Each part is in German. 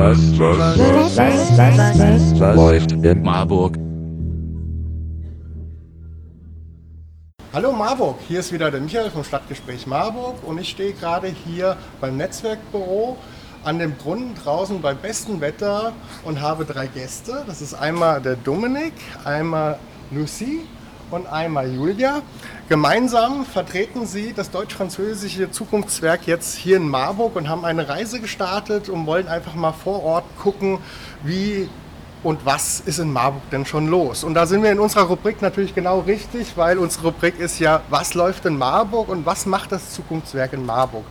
was, was, was, was, was, was läuft in Marburg? Hallo Marburg, hier ist wieder der Michael vom Stadtgespräch Marburg und ich stehe gerade hier beim Netzwerkbüro an dem Brunnen draußen bei bestem Wetter und habe drei Gäste. Das ist einmal der Dominik, einmal Lucy und einmal Julia. Gemeinsam vertreten sie das deutsch-französische Zukunftswerk jetzt hier in Marburg und haben eine Reise gestartet und wollen einfach mal vor Ort gucken, wie und was ist in Marburg denn schon los? Und da sind wir in unserer Rubrik natürlich genau richtig, weil unsere Rubrik ist ja, was läuft in Marburg und was macht das Zukunftswerk in Marburg?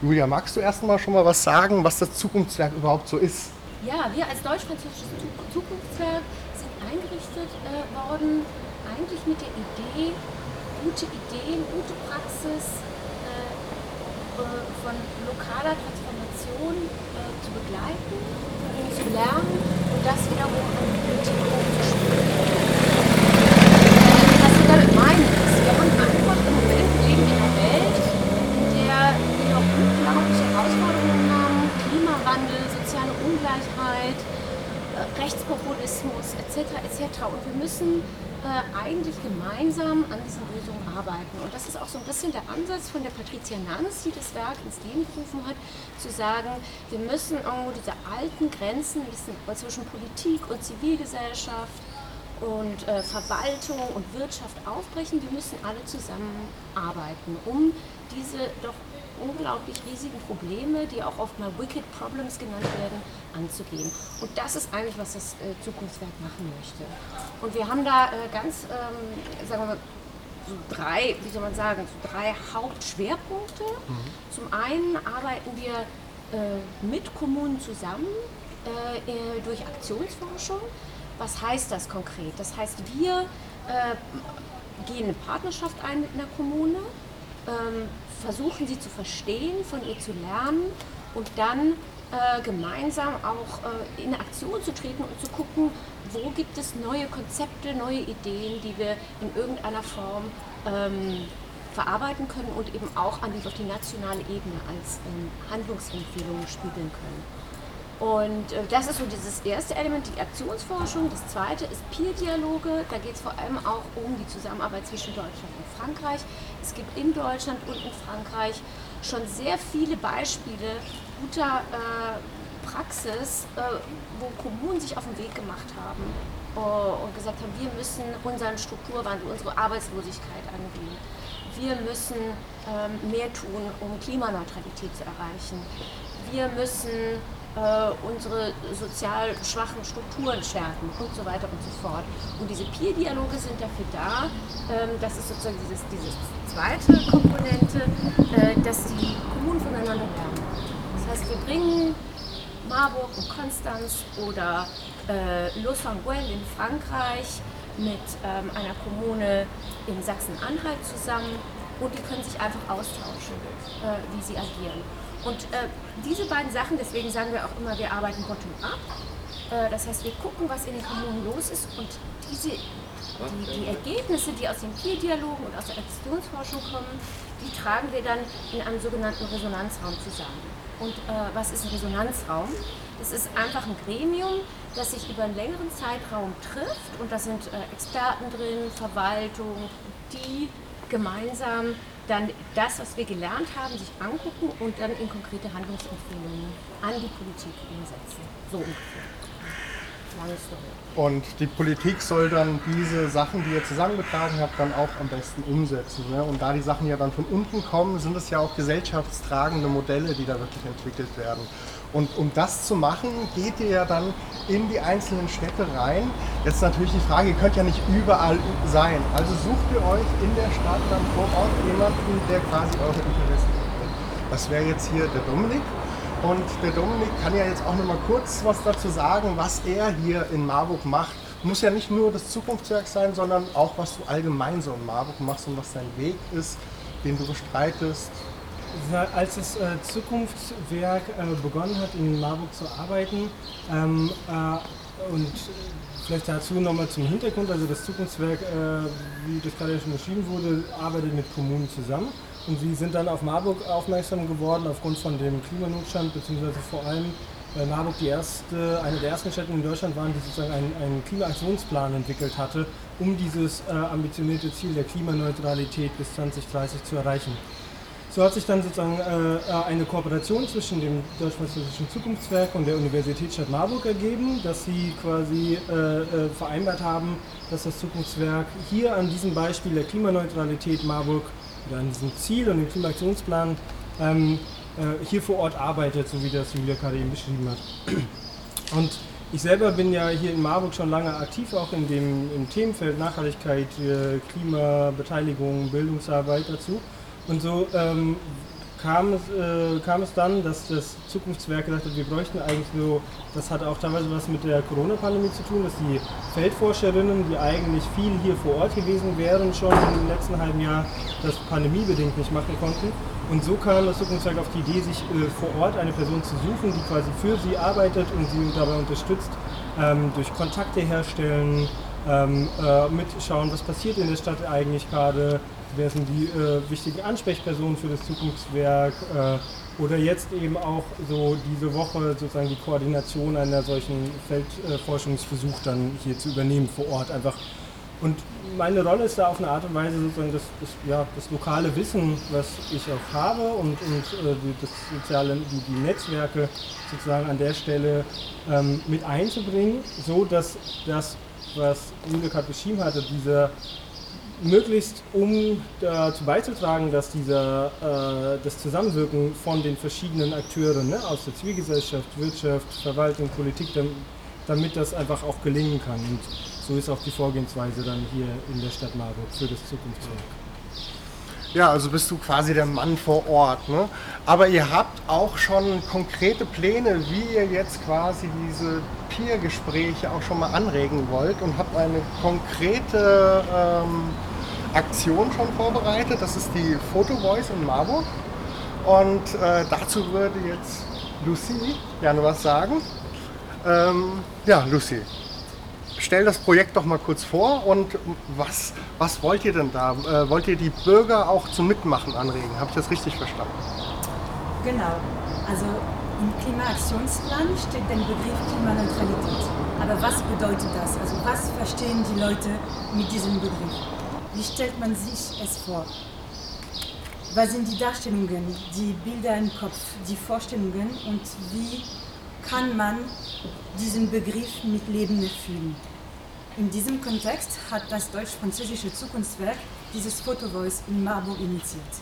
Julia, magst du erst mal schon mal was sagen, was das Zukunftswerk überhaupt so ist? Ja, wir als deutsch-französisches Zukunftswerk sind eingerichtet äh, worden, eigentlich mit der Idee, gute Ideen, gute Praxis äh, äh von lokaler Transformation äh, zu begleiten, zu lernen und das wiederum an die Politik umzuspielen. Was wir damit meinen ist, wir haben einfach im Moment leben in einer Welt, in der wir noch unglaubliche Herausforderungen haben, Klimawandel, soziale Ungleichheit, äh, Rechtspopulismus etc. etc. Und wir müssen äh, eigentlich gemeinsam an diesen Lösungen arbeiten. Und das ist auch so ein bisschen der Ansatz von der Patricia Nanz, die das Werk ins Leben gerufen hat, zu sagen, wir müssen irgendwo diese alten Grenzen zwischen Politik und Zivilgesellschaft und äh, Verwaltung und Wirtschaft aufbrechen. Wir müssen alle zusammenarbeiten, um diese doch unglaublich riesigen Probleme, die auch oft mal Wicked Problems genannt werden, anzugehen. Und das ist eigentlich, was das äh, Zukunftswerk machen möchte. Und wir haben da äh, ganz, ähm, sagen wir mal, so drei, wie soll man sagen, so drei Hauptschwerpunkte. Mhm. Zum einen arbeiten wir äh, mit Kommunen zusammen durch Aktionsforschung. Was heißt das konkret? Das heißt, wir gehen eine Partnerschaft ein mit einer Kommune, ähm, versuchen sie zu verstehen, von ihr zu lernen und dann äh, gemeinsam auch äh, in Aktion zu treten und zu gucken, wo gibt es neue Konzepte, neue Ideen, die wir in irgendeiner Form ähm, verarbeiten können und eben auch an die, auf die nationale Ebene als ähm, Handlungsempfehlungen spiegeln können. Und äh, das ist so dieses erste Element, die Aktionsforschung. Das zweite ist Peer-Dialoge. Da geht es vor allem auch um die Zusammenarbeit zwischen Deutschland und Frankreich. Es gibt in Deutschland und in Frankreich schon sehr viele Beispiele guter äh, Praxis, äh, wo Kommunen sich auf den Weg gemacht haben uh, und gesagt haben, wir müssen unseren Strukturwandel, unsere Arbeitslosigkeit angehen. Wir müssen ähm, mehr tun, um Klimaneutralität zu erreichen. Wir müssen äh, unsere sozial schwachen Strukturen stärken und so weiter und so fort. Und diese Peer-Dialoge sind dafür da, ähm, das ist sozusagen dieses, dieses zweite Komponente, äh, dass die Kommunen voneinander lernen. Das heißt, wir bringen Marburg und Konstanz oder äh, Lausanne in Frankreich mit ähm, einer Kommune in Sachsen-Anhalt zusammen und die können sich einfach austauschen, äh, wie sie agieren. Und äh, diese beiden Sachen, deswegen sagen wir auch immer, wir arbeiten bottom-up. Äh, das heißt, wir gucken, was in den Kommunen los ist und diese, die, die Ergebnisse, die aus den Peer-Dialogen und aus der Aktionsforschung kommen, die tragen wir dann in einem sogenannten Resonanzraum zusammen. Und äh, was ist ein Resonanzraum? Das ist einfach ein Gremium, das sich über einen längeren Zeitraum trifft und da sind äh, Experten drin, Verwaltung, die gemeinsam dann das, was wir gelernt haben, sich angucken und dann in konkrete Handlungsempfehlungen an die Politik umsetzen. So ungefähr. Lange Story. Und die Politik soll dann diese Sachen, die ihr zusammengetragen habt, dann auch am besten umsetzen. Ne? Und da die Sachen ja dann von unten kommen, sind es ja auch gesellschaftstragende Modelle, die da wirklich entwickelt werden. Und um das zu machen, geht ihr ja dann in die einzelnen Städte rein. Jetzt natürlich die Frage, ihr könnt ja nicht überall sein. Also sucht ihr euch in der Stadt dann vor Ort jemanden, der quasi eure Interessen vertritt. Das wäre jetzt hier der Dominik. Und der Dominik kann ja jetzt auch noch mal kurz was dazu sagen, was er hier in Marburg macht. Muss ja nicht nur das Zukunftswerk sein, sondern auch, was du allgemein so in Marburg machst und was dein Weg ist, den du bestreitest als das äh, Zukunftswerk äh, begonnen hat, in Marburg zu arbeiten, ähm, äh, und vielleicht dazu nochmal zum Hintergrund, also das Zukunftswerk, wie das gerade schon beschrieben wurde, arbeitet mit Kommunen zusammen. Und sie sind dann auf Marburg aufmerksam geworden aufgrund von dem Klimanotstand, beziehungsweise vor allem äh, Marburg die erste, eine der ersten Städte in Deutschland waren, die sozusagen einen, einen Klimaaktionsplan entwickelt hatte, um dieses ambitionierte Ziel der Klimaneutralität bis 2030 zu erreichen. So hat sich dann sozusagen äh, eine Kooperation zwischen dem Deutsch-Französischen Zukunftswerk und der Universitätsstadt Marburg ergeben, dass sie quasi äh, äh, vereinbart haben, dass das Zukunftswerk hier an diesem Beispiel der Klimaneutralität Marburg oder an diesem Ziel und dem Klimaaktionsplan ähm, äh, hier vor Ort arbeitet, so wie das Julia gerade eben beschrieben hat. Und ich selber bin ja hier in Marburg schon lange aktiv, auch in dem im Themenfeld Nachhaltigkeit, äh, Klimabeteiligung, Bildungsarbeit dazu. Und so ähm, kam, es, äh, kam es dann, dass das Zukunftswerk gesagt hat, wir bräuchten eigentlich so, das hat auch teilweise was mit der Corona-Pandemie zu tun, dass die Feldforscherinnen, die eigentlich viel hier vor Ort gewesen wären, schon im letzten halben Jahr das pandemiebedingt nicht machen konnten. Und so kam das Zukunftswerk auf die Idee, sich äh, vor Ort eine Person zu suchen, die quasi für sie arbeitet und sie dabei unterstützt, ähm, durch Kontakte herstellen, ähm, äh, mitschauen, was passiert in der Stadt eigentlich gerade, wer sind die äh, wichtigen Ansprechpersonen für das Zukunftswerk äh, oder jetzt eben auch so diese Woche sozusagen die Koordination einer solchen Feldforschungsversuch dann hier zu übernehmen vor Ort einfach. Und meine Rolle ist da auf eine Art und Weise sozusagen das, das, ja, das lokale Wissen, was ich auch habe und, und äh, das soziale, die, die, Netzwerke sozusagen an der Stelle ähm, mit einzubringen, so dass das, was Julia gerade beschrieben hatte, dieser möglichst um dazu beizutragen, dass dieser, äh, das Zusammenwirken von den verschiedenen Akteuren ne, aus der Zivilgesellschaft, Wirtschaft, Verwaltung, Politik, damit das einfach auch gelingen kann. Und so ist auch die Vorgehensweise dann hier in der Stadt Marburg für das Zukunftswerk. Ja, also bist du quasi der Mann vor Ort. Ne? Aber ihr habt auch schon konkrete Pläne, wie ihr jetzt quasi diese Peer-Gespräche auch schon mal anregen wollt und habt eine konkrete ähm, Aktion schon vorbereitet. Das ist die Photo Voice in Marburg. Und äh, dazu würde jetzt Lucy gerne was sagen. Ähm, ja, Lucy, stell das Projekt doch mal kurz vor und was, was wollt ihr denn da? Äh, wollt ihr die Bürger auch zum Mitmachen anregen? Habe ich das richtig verstanden? Genau. Also im Klimaaktionsplan steht der Begriff Klimaneutralität. Aber was bedeutet das? Also was verstehen die Leute mit diesem Begriff? Wie stellt man sich es vor? Was sind die Darstellungen, die Bilder im Kopf, die Vorstellungen und wie kann man diesen Begriff mit Leben erfüllen? In diesem Kontext hat das deutsch-französische Zukunftswerk dieses Photovoice in Marburg initiiert.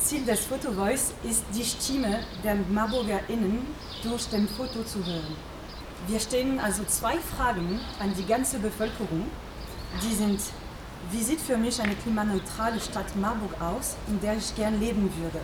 Ziel des Photovoice ist, die Stimme der MarburgerInnen durch den Foto zu hören. Wir stellen also zwei Fragen an die ganze Bevölkerung. Die sind wie sieht für mich eine klimaneutrale Stadt Marburg aus, in der ich gern leben würde?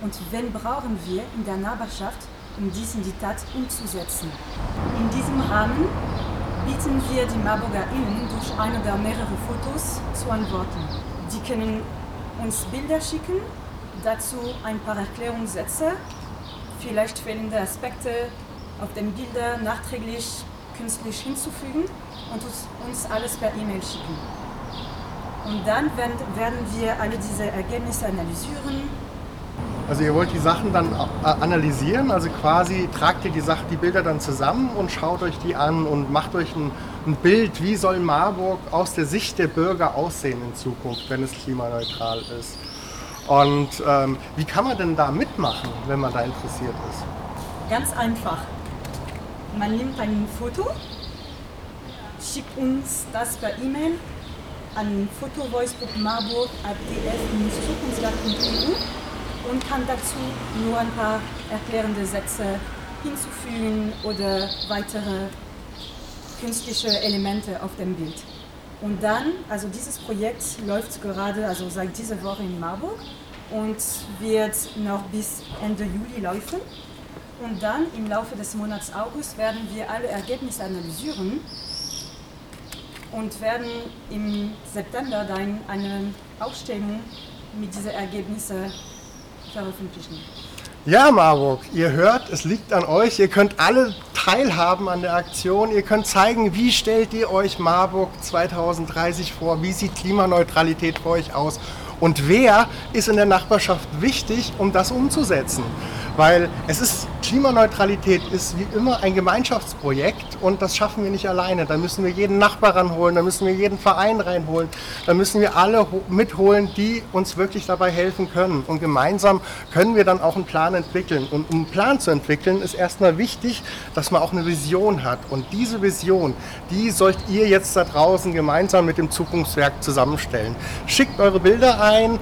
Und wen brauchen wir in der Nachbarschaft, um dies in die Tat umzusetzen? In diesem Rahmen bieten wir die MarburgerInnen durch ein oder mehrere Fotos zu antworten. Die können uns Bilder schicken, dazu ein paar Erklärungssätze, vielleicht fehlende Aspekte auf den Bildern nachträglich künstlich hinzufügen und uns alles per E-Mail schicken. Und dann werden wir alle diese Ergebnisse analysieren. Also ihr wollt die Sachen dann analysieren, also quasi tragt ihr die Sachen, die Bilder dann zusammen und schaut euch die an und macht euch ein, ein Bild, wie soll Marburg aus der Sicht der Bürger aussehen in Zukunft, wenn es klimaneutral ist. Und ähm, wie kann man denn da mitmachen, wenn man da interessiert ist? Ganz einfach. Man nimmt ein Foto, schickt uns das per E-Mail an fotovoice.marburg.df-zukunftswerk.eu und kann dazu nur ein paar erklärende Sätze hinzufügen oder weitere künstliche Elemente auf dem Bild. Und dann, also dieses Projekt läuft gerade, also seit dieser Woche in Marburg und wird noch bis Ende Juli laufen. Und dann im Laufe des Monats August werden wir alle Ergebnisse analysieren und werden im September dann eine Ausstellung mit diesen Ergebnissen veröffentlichen. Ja, Marburg, ihr hört, es liegt an euch. Ihr könnt alle teilhaben an der Aktion. Ihr könnt zeigen, wie stellt ihr euch Marburg 2030 vor? Wie sieht Klimaneutralität für euch aus? Und wer ist in der Nachbarschaft wichtig, um das umzusetzen? Weil es ist Klimaneutralität ist wie immer ein Gemeinschaftsprojekt und das schaffen wir nicht alleine. Da müssen wir jeden Nachbar ranholen, da müssen wir jeden Verein reinholen, da müssen wir alle mitholen, die uns wirklich dabei helfen können. Und gemeinsam können wir dann auch einen Plan entwickeln. Und um einen Plan zu entwickeln, ist erstmal wichtig, dass man auch eine Vision hat. Und diese Vision, die sollt ihr jetzt da draußen gemeinsam mit dem Zukunftswerk zusammenstellen. Schickt eure Bilder ein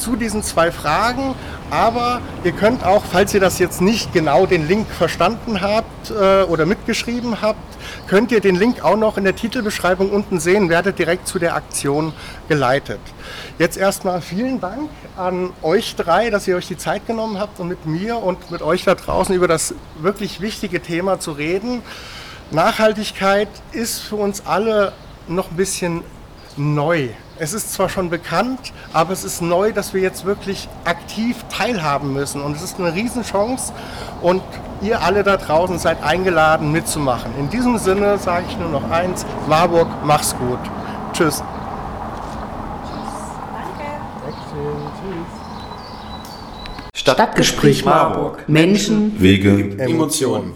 zu diesen zwei Fragen, aber ihr könnt auch, falls ihr das jetzt nicht genau den Link verstanden habt äh, oder mitgeschrieben habt, könnt ihr den Link auch noch in der Titelbeschreibung unten sehen, werdet direkt zu der Aktion geleitet. Jetzt erstmal vielen Dank an euch drei, dass ihr euch die Zeit genommen habt, um mit mir und mit euch da draußen über das wirklich wichtige Thema zu reden. Nachhaltigkeit ist für uns alle noch ein bisschen neu. Es ist zwar schon bekannt, aber es ist neu, dass wir jetzt wirklich aktiv teilhaben müssen. Und es ist eine Riesenchance und ihr alle da draußen seid eingeladen mitzumachen. In diesem Sinne sage ich nur noch eins, Marburg, mach's gut. Tschüss. Stadtgespräch Marburg. Menschen, Wege, Emotionen.